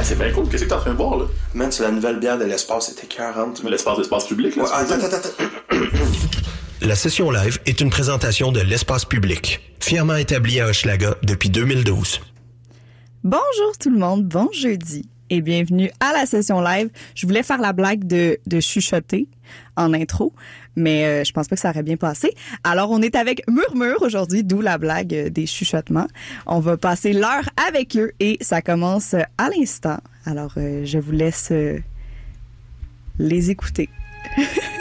Ah, c'est bien cool. Qu'est-ce que t'es en train de voir, là? Man, c'est la nouvelle bière de l'espace, c'était écœurante. man. L'espace d'espace public, là? Ouais, attends, attends, attends. La session live est une présentation de l'espace public, fièrement établi à Hochelaga depuis 2012. Bonjour tout le monde, bon jeudi et bienvenue à la session live. Je voulais faire la blague de, de chuchoter en intro, mais euh, je pense pas que ça aurait bien passé. Alors on est avec Murmure aujourd'hui, d'où la blague euh, des chuchotements. On va passer l'heure avec eux et ça commence euh, à l'instant. Alors je vous laisse les écouter.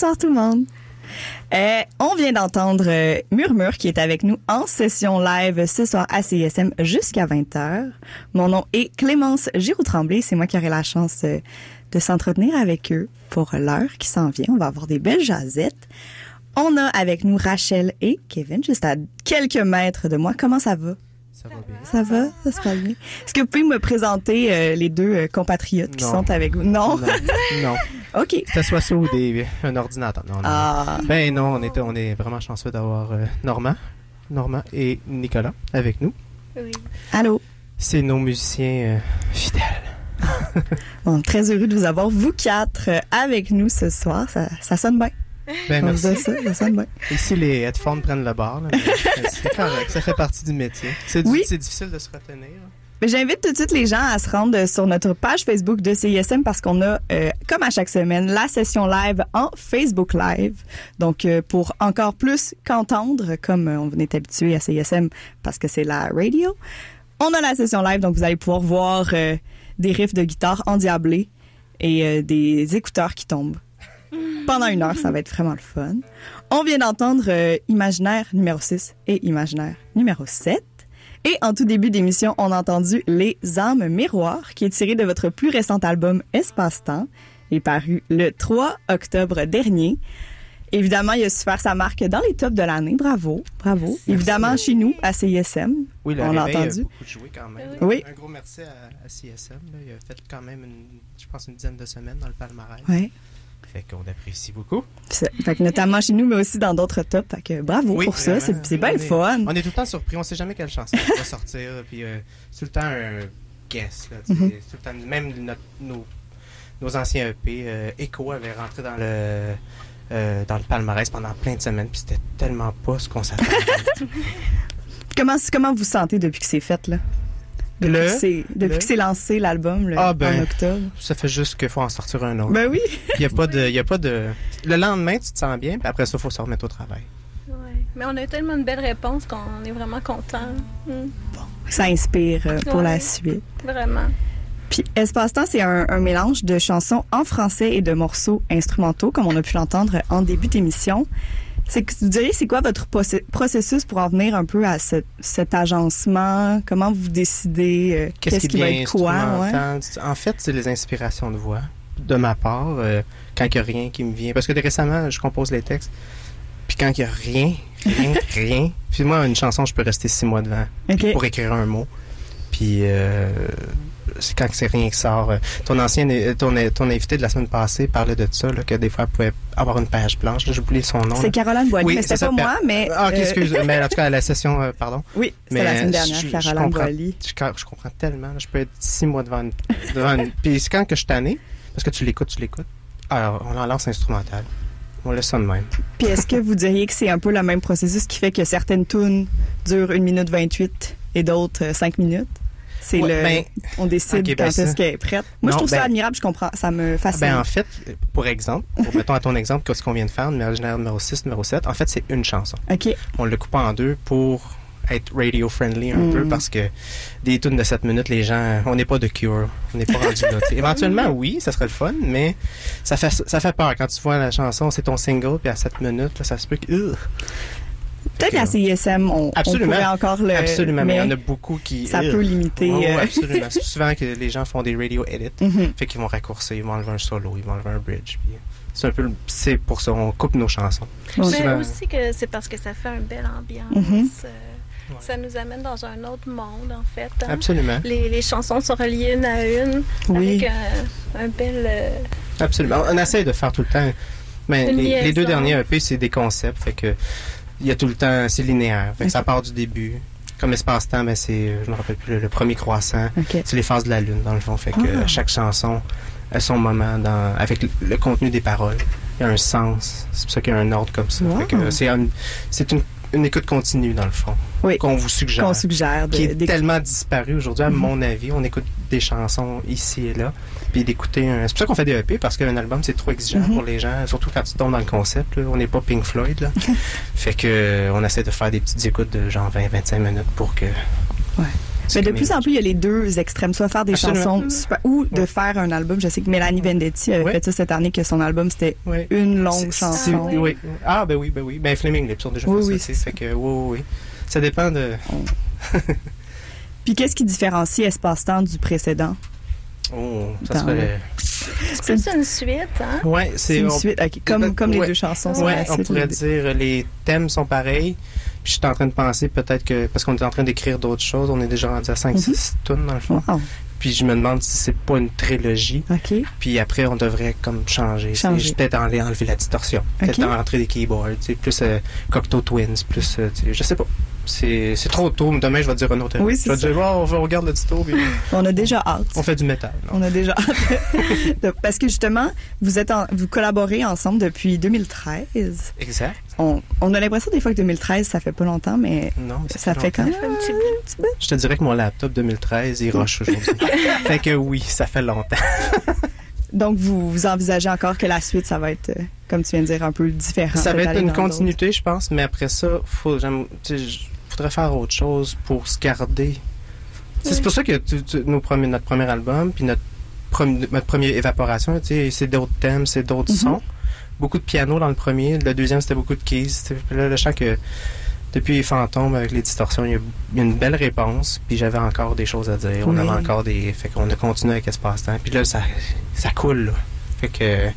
Bonsoir tout le monde. Euh, on vient d'entendre euh, Murmure qui est avec nous en session live ce soir à CSM jusqu'à 20h. Mon nom est Clémence Giroux-Tremblay. C'est moi qui aurai la chance euh, de s'entretenir avec eux pour l'heure qui s'en vient. On va avoir des belles jasettes. On a avec nous Rachel et Kevin juste à quelques mètres de moi. Comment ça va? Ça va bien. Ça va? Ça se passe bien? Est-ce que vous pouvez me présenter euh, les deux euh, compatriotes qui Non. sont avec vous? Non? Non. non. OK. C'était soit ça ou des, un ordinateur. Non, non. Ah. Ben non, on, était, on est vraiment chanceux d'avoir euh, Normand, Normand et Nicolas avec nous. Allô? C'est nos musiciens euh, fidèles. Bon, très heureux de vous avoir, vous quatre, avec nous ce soir. Ça, ça sonne bien. Ben merci. ça, ça. Ici, les headphones prennent le mais c'est correct, ça fait partie du métier. C'est Oui. difficile de se retenir. J'invite tout de suite les gens à se rendre sur notre page Facebook de CISM parce qu'on a, euh, comme à chaque semaine, la session live en Facebook Live. Donc, euh, pour encore plus qu'entendre, comme euh, on est habitué à CISM parce que c'est la radio, on a la session live. Donc, vous allez pouvoir voir euh, des riffs de guitare endiablés et des écouteurs qui tombent. Pendant une heure, ça va être vraiment le fun. On vient d'entendre euh, Imaginaire numéro 6 et Imaginaire numéro 7. Et en tout début d'émission, on a entendu Les âmes miroirs, qui est tiré de votre plus récent album Espace-temps, et paru le 3 octobre dernier. Évidemment, il a su faire sa marque dans les tops de l'année. Bravo, bravo. Évidemment, chez nous, à CISM, Oui, le on l'a a entendu. beaucoup joué quand même. Oui. Un gros merci à, là. Il a fait quand même, une, je pense, une dizaine de semaines dans le palmarès. Ouais. Fait qu'on apprécie beaucoup. Fait que notamment chez nous, mais aussi dans d'autres tops. Fait que bravo Oui, pour ça. C'est bien On le est- fun. On est tout le temps surpris. On sait jamais quelle chanson va sortir. Puis euh, c'est tout le temps un guess. Là. Mhm. Tout le temps- même notre- nos, nos anciens EP, euh, Echo avait rentré dans le euh, dans le palmarès pendant plein de semaines. Puis c'était tellement pas ce qu'on s'attendait. Comment, comment vous sentez depuis que c'est fait, là? Depuis Le- que c'est- depuis le- que c'est lancé l'album, le- Ah, ben. en octobre. ça fait juste qu'il faut en sortir un autre. Ben oui. Il y a pas de, il y a pas de. Le lendemain, tu te sens bien. Puis après ça, il faut se remettre au travail. Ouais. Mais on a eu tellement de belles réponses qu'on est vraiment content. Ça inspire euh, pour Ouais. la suite. Vraiment. Puis Espace-temps, c'est un, un mélange de chansons en français et de morceaux instrumentaux, comme on a pu l'entendre en début d'émission. C'est que vous diriez, c'est quoi votre processus pour en venir un peu à ce- cet agencement? Comment vous décidez euh, qu'est-ce qui, va être quoi? Ouais. En fait, c'est les inspirations de voix de ma part. euh, quand il n'y a rien qui me vient. Parce que récemment, je compose les textes. Puis quand il n'y a rien, rien, rien. Puis moi, une chanson, je peux rester six mois devant pour écrire un mot. Puis euh, quand c'est rien qui sort. euh, Ton ancien, euh, ton, ton invité de la semaine passée parlait de ça, là, que des fois, elle pouvait avoir une page blanche. Oublié son nom. C'est. Caroline Boilly, Oui, mais c'était c'est pas moi, mais... Ah, ok, euh, excuse. mais en tout cas, à la session, euh, pardon. Oui, c'était la semaine dernière, je- je Caroline comprends. Boilly. Je, je comprends tellement. là. Je peux être six mois devant une. Devant une- Puis c'est quand que je suis tanné, parce que tu l'écoutes, tu l'écoutes. Alors, on en lance instrumental. On laisse ça de même. Puis est-ce que vous diriez que c'est un peu le même processus qui fait que certaines tunes durent 1 minute 28 et d'autres euh, 5 minutes? C'est Ouais, le... ben, on décide ok, ben quand est-ce qu'elle est prête. Moi, je trouve ça ben- admirable, je comprends. Ça me fascine. Ben, en fait, pour exemple, pour, mettons à ton exemple, qu'est-ce qu'on vient de faire, numéro numéro 6, numéro 7, en fait, c'est une chanson. OK. On le coupe en deux pour être radio-friendly un Mm. peu parce que des tunes de 7 minutes, les gens, on n'est pas de cure. On n'est pas rendu là. Éventuellement, oui, ça serait le fun, mais ça fait, ça fait peur. Quand tu vois la chanson, c'est ton single, puis à 7 minutes, là, ça se peut que. Peut-être qu'à CISM, on, on Absolument. pourrait encore le... Absolument, mais il y en a beaucoup qui. ça peut limiter... Ouais, ouais, euh, absolument. C'est souvent que les gens font des radio edits. mhm. Fait qu'ils vont raccourcir, ils vont enlever un solo, ils vont enlever un bridge. puis C'est un peu, c'est pour ça, on coupe nos chansons. Mais Souvent- aussi que c'est parce que ça fait une belle ambiance. Mhm. euh, Ouais. Ça nous amène dans un autre monde, en fait. hein. Absolument, Les, les chansons sont reliées une à une Oui. avec un, un bel... euh, absolument. On essaie de faire tout le temps. Mais les, les deux derniers EP, c'est des concepts, fait que il y a tout le temps, c'est linéaire. Fait que ça part du début. Comme espace-temps, ben c'est, euh, je me rappelle plus, le, le premier croissant. C'est les phases de la lune, dans le fond. Fait que Ah. chaque chanson a son moment dans, avec le, le contenu des paroles. Il y a un sens. C'est pour ça qu'il y a un ordre comme ça. Wow. Fait que, c'est un- c'est une, une écoute continue, dans le fond. Oui. Qu'on vous suggère. Qu'on suggère de... qui est tellement disparu aujourd'hui, à Mhm. mon avis. On écoute des chansons ici et là, puis d'écouter un... C'est pour ça qu'on fait des EP, parce qu'un album, c'est trop exigeant Mhm. pour les gens, surtout quand tu tombes dans le concept. là. On n'est pas Pink Floyd, là. fait que euh, on essaie de faire des petites écoutes de genre 20-25 minutes pour que... Ouais. Mais de plus en plus, il y a les deux extrêmes, soit faire des Absolument. chansons super, ou de Ouais. faire un album. Je sais que Mélanie Vendetti avait Ouais. fait ça cette année, que son album, c'était Ouais. une longue chanson. oui. oui. Ah, ben oui, ben oui. Ben Fleming Lips ont déjà Oui, fait oui, ça. Fait que, oui, oui, oui. Ça dépend de... Puis qu'est-ce qui différencie Espace-temps du précédent? Oh, ça Dans serait... C'est plus une suite, hein? Ouais, C'est une on- suite, ok, comme, comme les deux chansons la on pourrait les dire les thèmes sont pareils. Puis je suis en train de penser peut-être que parce qu'on est en train d'écrire d'autres choses, on est déjà rendu à 5 Mhm. 6 tonnes dans le fond. Wow, Puis je me demande si c'est pas une trilogie. Puis après on devrait comme changer, Changer. Peut-être enlever, enlever la distorsion, peut-être Ok. rentrer des keyboards, plus euh, Cocteau Twins, plus euh, je sais pas. C'est trop tôt. Demain, je vais dire un autre. Oui, je c'est vais ça. dire, oh, on regarde le tuto, puis On a déjà hâte. on fait du métal. non? On a déjà hâte. Parce que justement, vous êtes en- vous collaborez ensemble depuis 2013. Exact. On, on a l'impression des fois que 2013, ça fait pas longtemps, mais Non, ça fait quand même Un petit bout. Je te dirais que mon laptop 2013, il rush aujourd'hui. fait que oui, ça fait longtemps. Donc, vous, vous envisagez encore que la suite, ça va être, euh, comme tu viens de dire, un peu différent. Ça va être une continuité, je pense, mais après ça, faut, je faire autre chose pour se garder. C'est pour ça que tu- tu- nos premiers, notre premier album, puis notre, premi- notre première évaporation, c'est d'autres thèmes, c'est d'autres Mhm. sons. Beaucoup de piano dans le premier. Le deuxième, c'était beaucoup de keys. Là, le chant que depuis les fantômes avec les distorsions, il y a, une belle réponse. Puis j'avais encore des choses à dire. On avait encore des. Fait qu'on a continué avec Espace-Temps. Puis là, ça, ça coule, là. Fait que,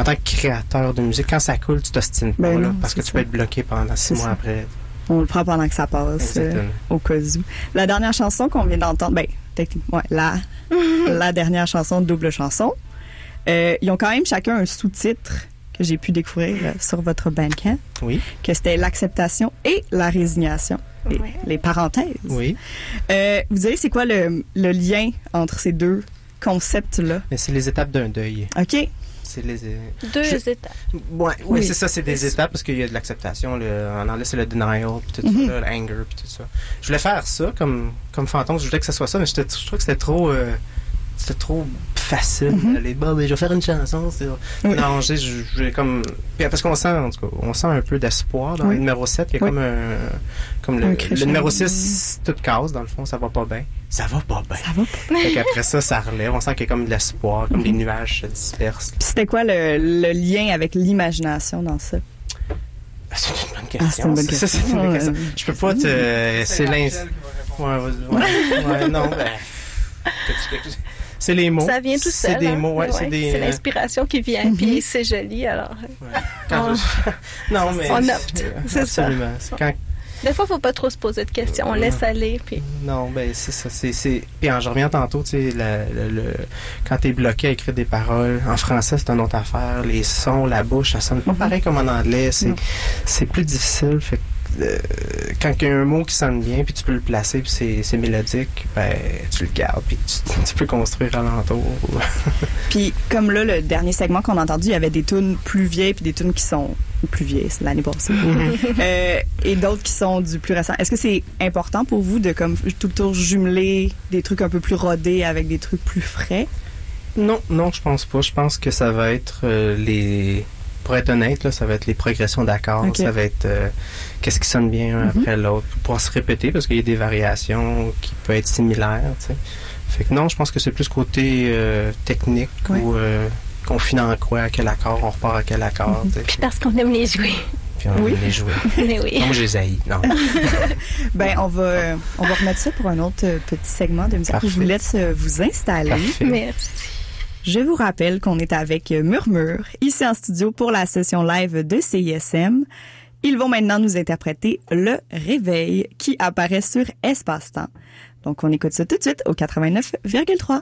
en tant que créateur de musique, quand ça coule, tu t'ostines pas, Ben là, non, parce que tu peux être bloqué pendant six mois ça. après. On le prend pendant que ça passe, euh, au cas où. La dernière chanson qu'on vient d'entendre, ben, techniquement, ouais, la, la dernière chanson, double chanson, euh, ils ont quand même chacun un sous-titre que j'ai pu découvrir euh, sur votre Bandcamp, Oui, que c'était l'acceptation et la résignation, les, Ouais. les parenthèses. oui. Euh, vous direz, c'est quoi le, le lien entre ces deux concepts-là? C'est les étapes d'un deuil. OK? C'est les. Deux Je- étapes. Ouais, Oui. oui, c'est ça, c'est des étapes parce qu'il y a de l'acceptation. le- En anglais, c'est le denial, puis tout Mhm. ça, l'anger, puis tout ça. Je voulais faire ça comme, comme fantôme, je voulais que ça soit ça, mais j'étais- je trouve que c'était trop. euh, c'était trop facile Mhm. d'aller, bon, ben, je vais faire une chanson. c'est- Oui. Non, j'ai, comme. puis Parce qu'on sent, en tout cas, on sent un peu d'espoir dans Oui. le numéro 7. Il y a Oui. comme un. Comme le, Un le crescendo. numéro 6, tout casse, dans le fond, ça va pas bien. Ça va pas bien. Ça va? Puis Fait qu'après ça, ça relève. On sent qu'il y a comme de l'espoir, comme les nuages se dispersent. c'était quoi le, le lien avec l'imagination dans ça? Ah, C'est une bonne Ah, c'est question. une bonne Ça, c'est une question. bonne question. Ouais. Je peux pas te. C'est l'ins. Ouais, ouais, ouais, non, ben. C'est les mots. Ça vient tout seul. C'est des hein? mots, ouais, c'est des. euh, l'inspiration qui vient, Mhm. puis c'est joli, alors. ouais. Quand je- Non, mais. On opte, c'est ça. Absolument. Quand... Des fois, faut pas trop se poser de questions. On laisse aller, puis. Non, ben, c'est ça. C'est, c'est... Puis, en- je reviens tantôt, tu sais, la- le, le- quand t'es bloqué à écrire des paroles, en français, c'est une autre affaire. Les sons, la bouche, ça sonne pas Mhm. pareil comme en anglais. C'est, c'est plus difficile. Fait que, euh, quand il y a un mot qui sonne bien, puis tu peux le placer, puis c'est, c'est mélodique, ben, tu le gardes, puis tu, tu peux construire alentour. Puis comme là, le dernier segment qu'on a entendu, il y avait des tunes plus vieilles puis des tunes qui sont plus vieilles, c'est l'année passée. Euh, et d'autres qui sont du plus récent. Est-ce que c'est important pour vous de comme tout le tour jumeler des trucs un peu plus rodés avec des trucs plus frais? Non, non, je pense pas. Je pense que ça va être euh, les. Pour être honnête, là, ça va être les progressions d'accords. Ça va être euh, qu'est-ce qui sonne bien un Mhm. après l'autre pour pouvoir se répéter parce qu'il y a des variations qui peuvent être similaires. Tu sais. Fait que non, je pense que c'est plus côté euh, technique Ouais. ou euh, qu'on finit en quoi, à quel accord, on repart à quel accord. sais. Puis parce qu'on aime les jouer. Puis on Oui. les jouer. Mais oui. Non, moi, je les haïs. Non. Ben on va euh, on va remettre ça pour un autre euh, petit segment de musique. Parfait. Je vous laisse vous installer. Parfait. Merci. Je vous rappelle qu'on est avec Murmure, ici en studio pour la session live de CISM. Ils vont maintenant nous interpréter Le Réveil qui apparaît sur Espace-Temps. Donc on écoute ça tout de suite au 89,3.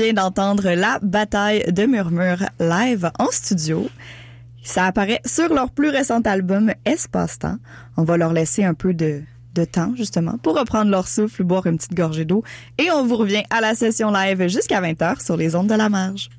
D'entendre la bataille de murmures live en studio. Ça apparaît sur leur plus récent album Espace-temps. On va leur laisser un peu de, de temps, justement, pour reprendre leur souffle, boire une petite gorgée d'eau. Et on vous revient à la session live jusqu'à 20h sur les ondes de la marge.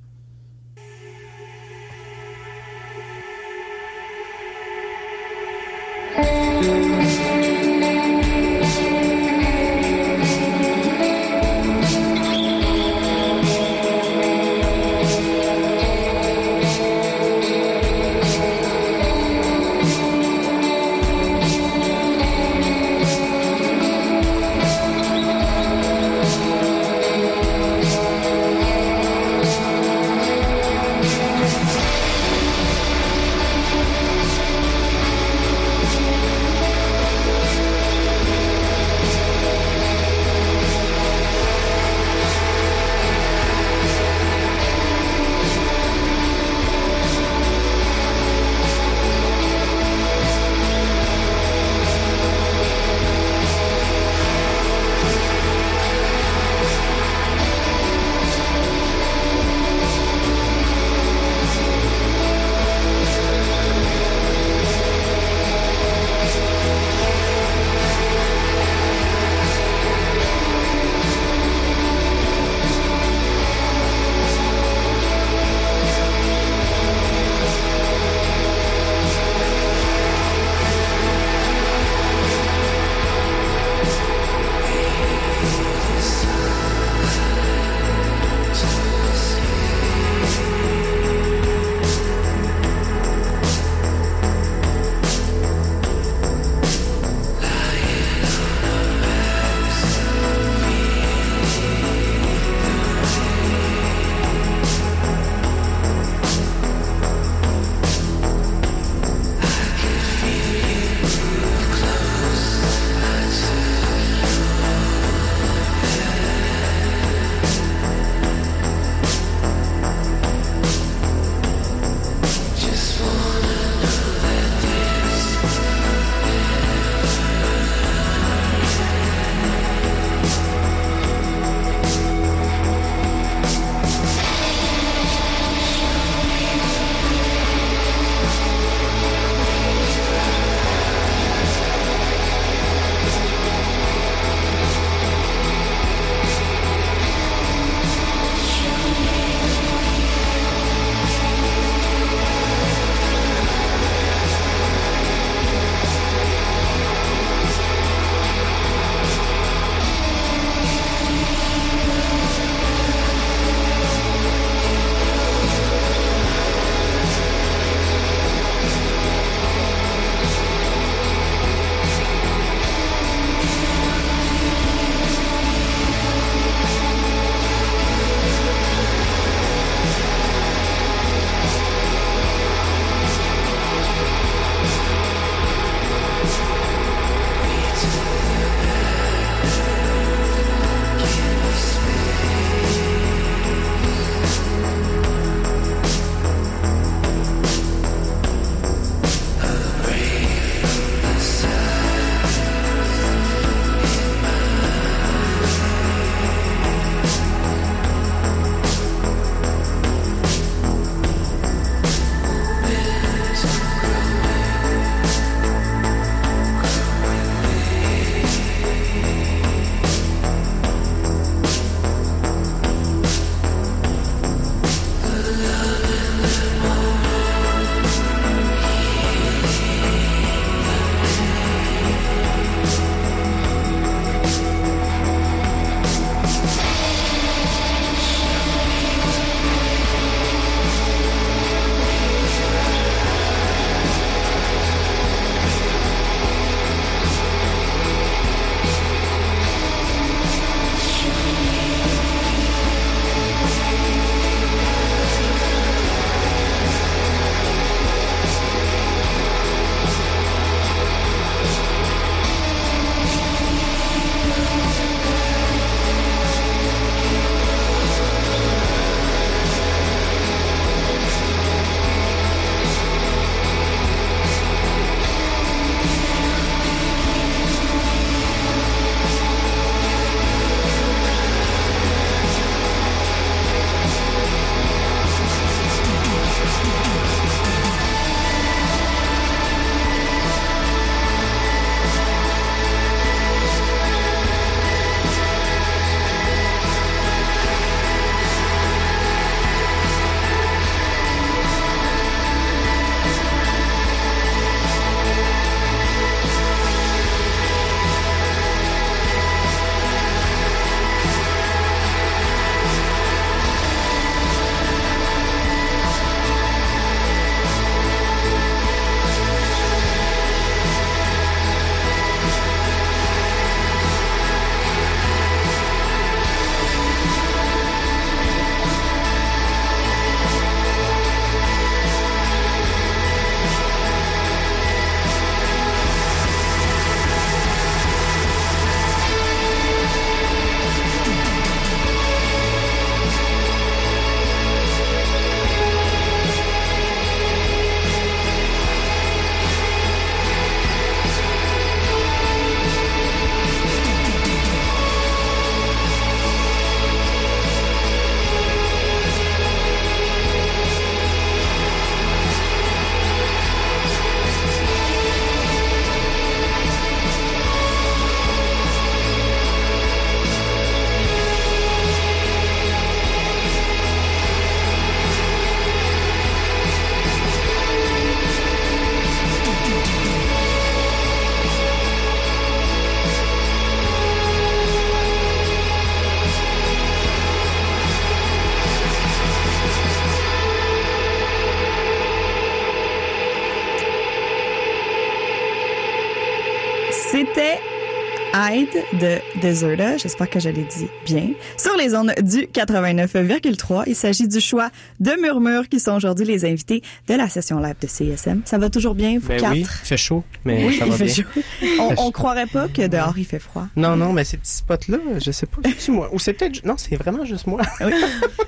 De Deserta, j'espère que je l'ai dit bien, sur les ondes du 89,3. Il s'agit du choix de Murmure qui sont aujourd'hui les invités de la session live de CSM. Ça va toujours bien, vous Ben quatre? oui, il fait chaud, mais Oui, ça il va fait bien. chaud. On, on croirait pas que dehors il fait froid. Non, non, mais ces petits spots-là, je sais pas, c'est moi. Ou c'est peut-être. Non, c'est vraiment juste moi.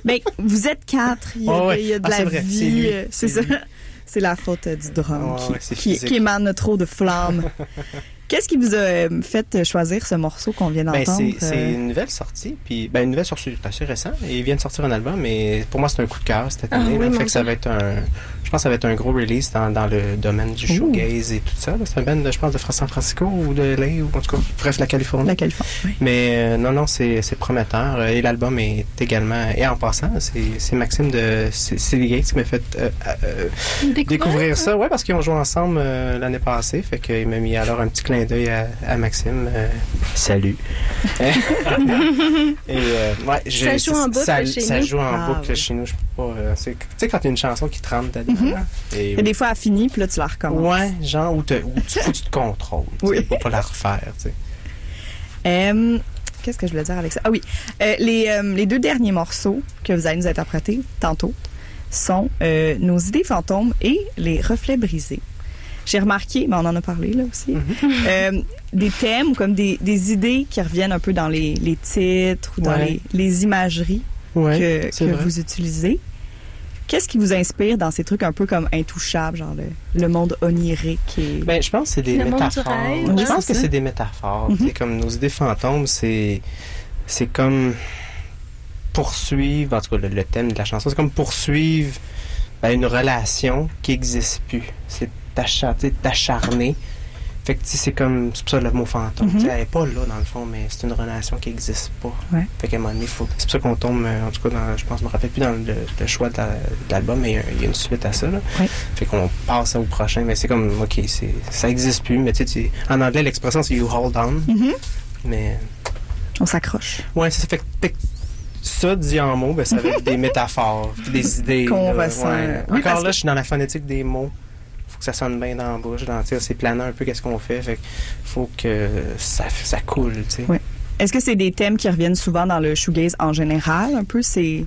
Ben, vous êtes quatre, il y a, ouais. il y a de Ah, la c'est vrai, c'est vie, c'est ça. C'est la faute du drum Ah qui, ouais, qui émane trop de flammes. Qu'est-ce qui vous a euh, fait choisir ce morceau qu'on vient Ben, d'entendre? c'est c'est euh, une nouvelle sortie, puis ben, une nouvelle sortie assez récent. Et il vient de sortir un album, mais pour moi, c'est un coup de cœur cette Ah année. oui, là. mon fait que ça va être un. Je pense que ça va être un gros release dans, dans le domaine du shoegaze et tout ça. C'est un band, de, je pense, de San Francisco ou de LA, ou en tout cas, bref, la Californie. La Californie. oui. Mais euh, non, non, c'est prometteur. Et l'album est également. Et en passant, c'est Maxime de Silly Gates qui m'a fait euh, euh, découvrir ça? Ouais, parce qu'ils ont joué ensemble euh, l'année passée. Fait qu'il m'a mis alors un petit clin d'œil à, à Maxime. Euh, salut. Et euh, ouais, je- Ça joue en boucle ça, chez ça nous? joue en Ah, boucle oui. chez nous. Je peux pas. c'est- tu sais, quand il y a une chanson qui te rentre dedans. Mhm. et- Et des fois, elle finit, puis là, tu la recommences. Ouais, genre, où, te- où tu, faut que tu te contrôles. Oui. Pour pas la refaire, tu sais. Euh, Qu'est-ce que je voulais dire avec ça? Ah oui, euh, les, euh, les deux derniers morceaux que vous allez nous interpréter tantôt sont Nos idées fantômes et Les reflets brisés. J'ai remarqué, mais on en a parlé là aussi, euh, des thèmes ou comme des, des idées qui reviennent un peu dans les, les titres ou dans Ouais. les, les imageries Ouais, que, vous utilisez. Qu'est-ce qui vous inspire dans ces trucs un peu comme intouchables, genre le, le monde onirique et... Ben, je pense que c'est des Le monde du métaphores. rêve, je hein, pense que c'est des métaphores. Mhm. C'est comme nos idées fantômes, c'est c'est comme poursuivre, en tout cas le, le thème de la chanson, c'est comme poursuivre ben, une relation qui n'existe plus. C'est t'acharner. Fait que c'est comme, c'est pour ça le mot fantôme. Mhm. Elle est pas là dans le fond, mais c'est une relation qui n'existe pas. Ouais. Fait qu'à un moment donné, faut- c'est pour ça qu'on tombe, euh, en tout cas, dans, je pense, je me rappelle plus dans le, le choix de la- de l'album, mais il y a- il y, a une suite à ça. Là. Ouais. Fait qu'on passe au prochain, mais c'est comme, ok, c'est, ça existe plus, mais tu sais, en anglais, l'expression c'est you hold on, Mhm. mais On s'accroche. ouais, ça fait ça dit en mots, ben, ça va être des métaphores, des idées. Qu'on. Oui, Encore là, que- je suis dans la phonétique des mots. Que ça sonne bien dans la bouche. Dans, c'est planant un peu qu'est-ce qu'on fait. Fait faut que ça, ça coule, tu sais. Est-ce que c'est des thèmes qui reviennent souvent dans le shoegaze en général, un peu ces,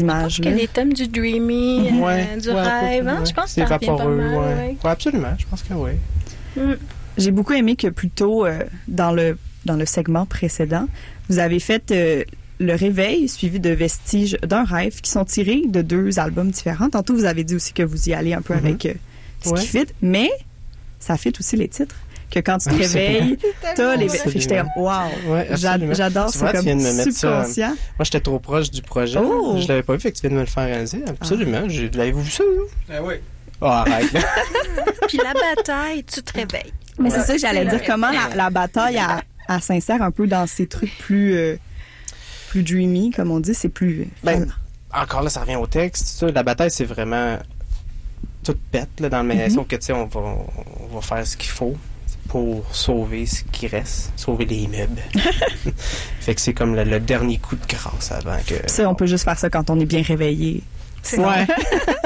images-là? les thèmes du dreamy, euh, Ouais, du ouais, rêve, hein, ouais. je pense que C'est ça revient pas vaporeux, mal. ouais. ouais. Ouais, absolument, je pense que oui. Mm. J'ai beaucoup aimé que plutôt euh, dans le dans le segment précédent, vous avez fait euh, le réveil suivi de vestiges d'un rêve qui sont tirés de deux albums différents. Tantôt vous avez dit aussi que vous y allez un peu Mhm. avec euh, ce Ouais. qui fit, mais ça fit aussi les titres. Que quand tu te Absolument. réveilles, t'as les Absolument. Fait que j'étais wow. Ouais. J'adore ça comme viens de me mettre ça, subconscient. Moi, j'étais trop proche du projet. Oh! Je l'avais pas vu, fait que tu viens de me le faire réaliser. Absolument. J'ai- L'avez-vous vu ça, là? Ah oui. Oh, arrête. Puis la bataille, tu te réveilles. Mais c'est ça que j'allais dire. Comment la, bataille, elle, elle s'insère un peu dans ces trucs plus, euh, plus dreamy, comme on dit. C'est plus. Ben, encore là, ça revient au texte. Ça. La bataille, c'est vraiment toute pète, là, dans le mais Mhm. sauf que, tu sais, on va, on va faire ce qu'il faut pour sauver ce qui reste, sauver les meubles. fait que c'est comme le, le dernier coup de grâce avant que... ça, on peut juste faire ça quand on est bien réveillé. Ouais.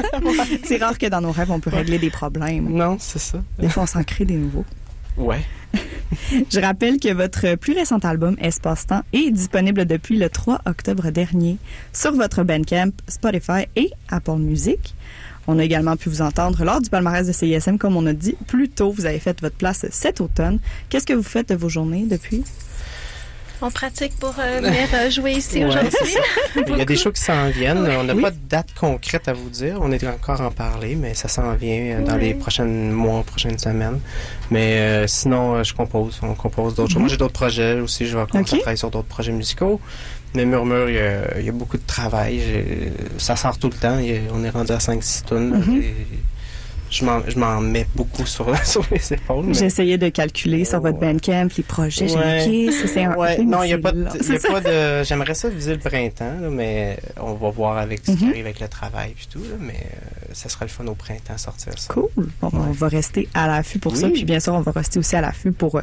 c'est rare que dans nos rêves, on peut régler des problèmes. non, c'est ça. Des fois, on s'en crée des nouveaux. Ouais. Je rappelle que votre plus récent album, Espace-temps, est disponible depuis le 3 octobre dernier sur votre Bandcamp, Spotify et Apple Music. On a également pu vous entendre lors du palmarès de CISM, comme on a dit plus tôt. Vous avez fait votre place cet automne. Qu'est-ce que vous faites de vos journées depuis? On pratique pour euh, venir euh, jouer ici Ouais, aujourd'hui. Il y a des shows qui s'en viennent. On n'a Oui. pas de date concrète à vous dire. On est encore en parler, mais ça s'en vient dans Oui. les prochains mois, prochaines semaines. Mais euh, sinon, euh, je compose. On compose d'autres choses. Moi, j'ai d'autres projets aussi. Je vais commencer Ok. à travailler sur d'autres projets musicaux. Mais Murmure, il y a, il y a beaucoup de travail. Ça sort tout le temps. Il on est rendu à 5-6 tonnes. Mhm. Je m'en je m'en mets beaucoup sur, sur les épaules. mais- J'essayais de calculer sur votre. Bandcamp les projets. J'ai Ouais. c'est un. Ouais, non, il n'y a pas de. y a pas de J'aimerais ça viser le printemps, là, mais on va voir avec ce qui Mhm. arrive avec le travail et tout. Là, mais euh, ça sera le fun au printemps sortir ça. Cool. Bon, On Ouais. va rester à l'affût pour ça. Puis bien sûr, on va rester aussi à l'affût pour euh,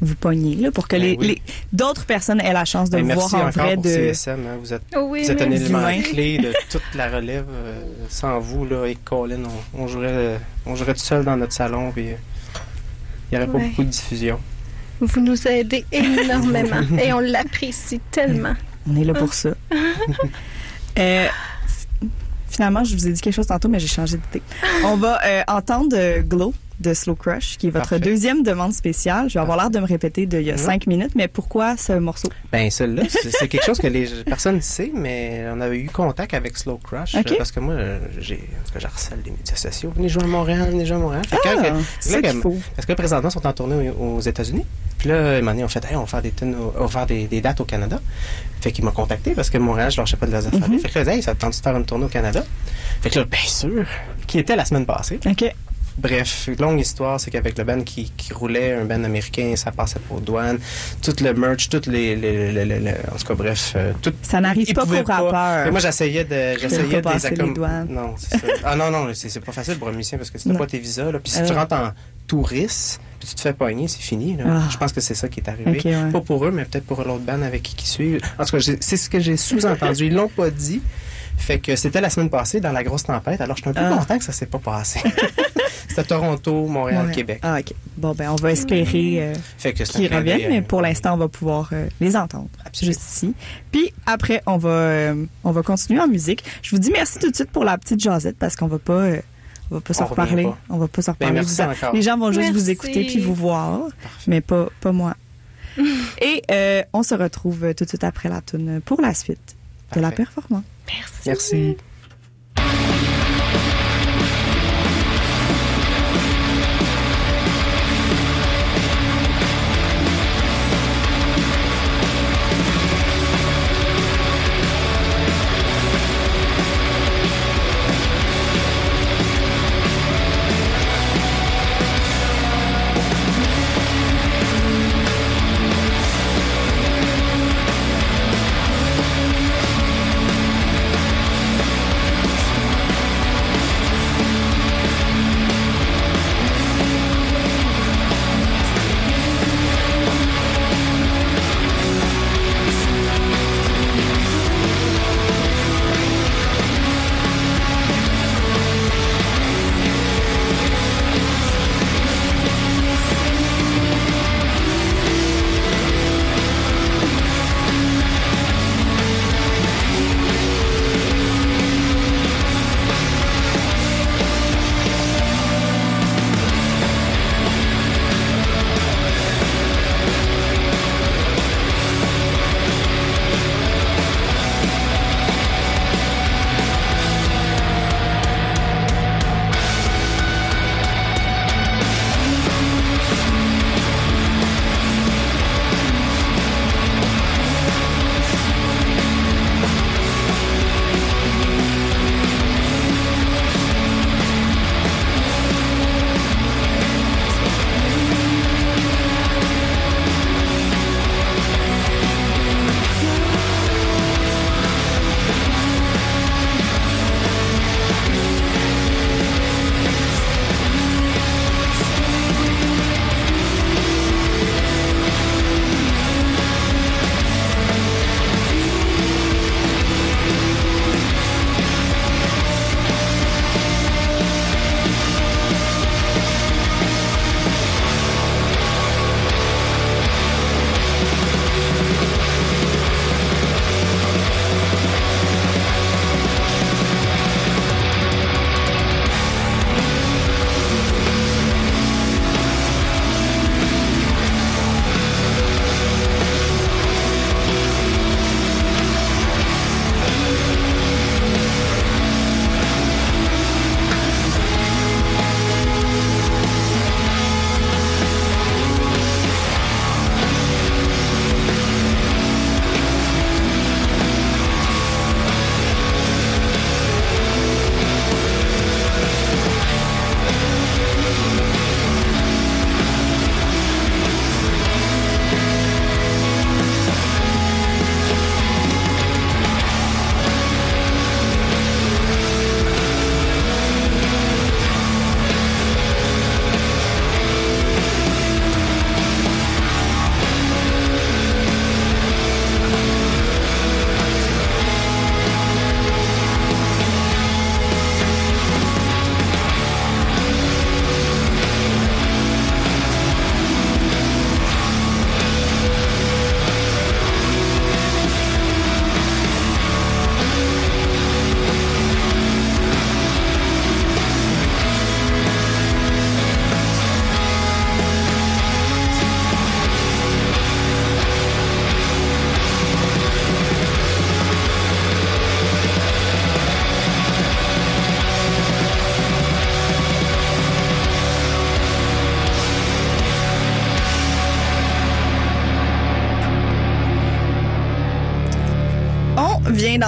vous pogner, là, pour que Ben les, oui. les- d'autres personnes aient la chance de Ben, vous voir en vrai. pour De... CSM. hein. Vous êtes, Oh oui, vous êtes un élément Humain. clé de toute la relève. euh, sans vous, là, et Colin, on, on jouerait, on jouerait tout seul dans notre salon. Puis, euh, Il n'y aurait pas beaucoup de diffusion. Vous nous aidez énormément et on l'apprécie tellement. On est là pour ça. Euh, finalement, je vous ai dit quelque chose tantôt, mais j'ai changé d'idée. On va euh, entendre euh, Glow de Slow Crush, qui est votre Parfait. deuxième demande spéciale. Je vais avoir l'air de me répéter d'il y a cinq minutes, mais pourquoi ce morceau? Ben, celle-là, c'est quelque chose que les personnes ne savent, mais on avait eu contact avec Slow Crush. Parce que moi, j'ai, cas, j'harcèle les médias sociaux. Venez jouer à Montréal, venez jouer à Montréal. Que Ah, que- ça que- faut. Parce que présentement, ils sont en tournée aux, aux États-Unis. Puis là, un moment donné, on fait, hey, on va faire des, tunes au- on va faire des, des dates au Canada. Fait qu'il m'a contacté parce que Montréal, je lâchais pas de les affaires. Mhm. Fait que là, hey, ça te tente de faire une tournée au Canada? Fait que là, bien sûr, qui était la semaine passée. OK. Bref, longue histoire, c'est qu'avec le band qui, qui roulait, un band américain, ça passait pas aux douanes, tout le merch, tout les, les, les- les- les- en tout cas, bref, euh, tout. Ça n'arrive pas rappeurs. Et moi, j'essayais de, j'essayais de pas les passer les accom- douanes. Non, c'est ça. Ah non, non, c'est pas facile pour un musicien parce que si t'as pas tes visas, là, puis si tu ouais. rentres en touriste, puis tu te fais pogner, c'est fini, là. Ah. Je pense que c'est ça qui est arrivé. Ouais. Pas pour eux, mais peut-être pour l'autre band avec qui qui suivent. En tout cas, c'est ce que j'ai sous-entendu. Ils l'ont pas dit. Fait que c'était la semaine passée dans la grosse tempête. Alors, je suis un peu Ah. content que ça s'est pas passé. c'était Toronto, Montréal. Québec. Ah, OK. Bon, ben, on va espérer euh, qu'ils reviennent, mais pour l'instant, on va pouvoir euh, les entendre. Absolument. Juste ici. Puis après, on va, euh, on va continuer en musique. Je vous dis merci tout de suite pour la petite jasette parce qu'on va pas, on va pas se On revient reparler. pas. On va pas se Ben, reparler. merci Vous-. Les gens vont juste vous Merci. écouter puis vous voir, mais pas, pas moi. Et euh, on se retrouve tout de suite après la tune pour la suite de la performance. Merci. Thank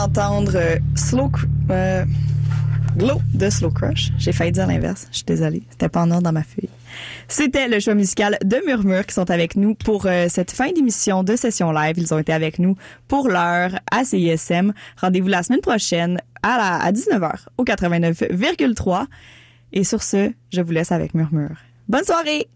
d'entendre euh, Slow euh, Glow de Slow Crush. J'ai failli dire l'inverse. Je suis désolée. C'était pas en ordre dans ma feuille. C'était le choix musical de Murmure qui sont avec nous pour euh, cette fin d'émission de session live. Ils ont été avec nous pour l'heure à CISM. Rendez-vous la semaine prochaine à, à 19h au 89,3. Et sur ce, je vous laisse avec Murmure. Bonne soirée!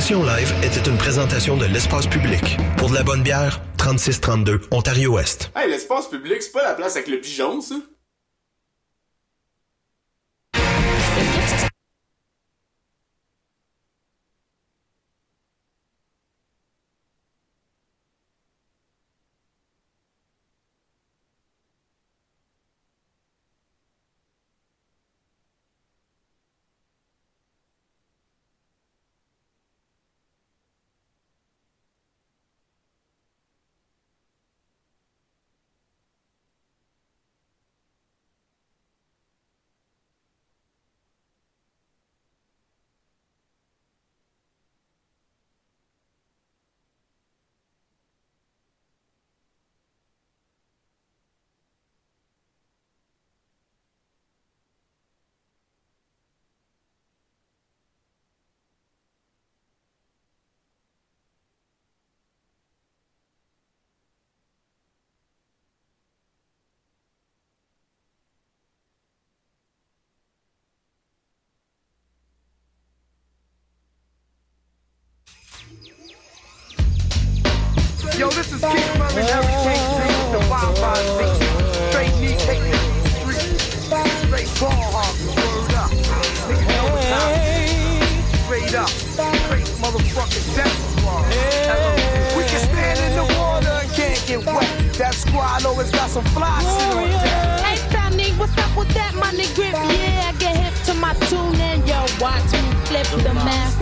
Session live était une présentation de l'espace public. Pour de la bonne bière, 3632 Ontario-Ouest. Hey, l'espace public, c'est pas la place avec le pigeon, ça? Up. Straight motherfucking death squad. We can stand in the water and can't get wet. That squad always got some fly shit on deck. Hey, Fanny, what's up with that money grip? Yeah, I get hip to my tune and yo, watch me flip the master.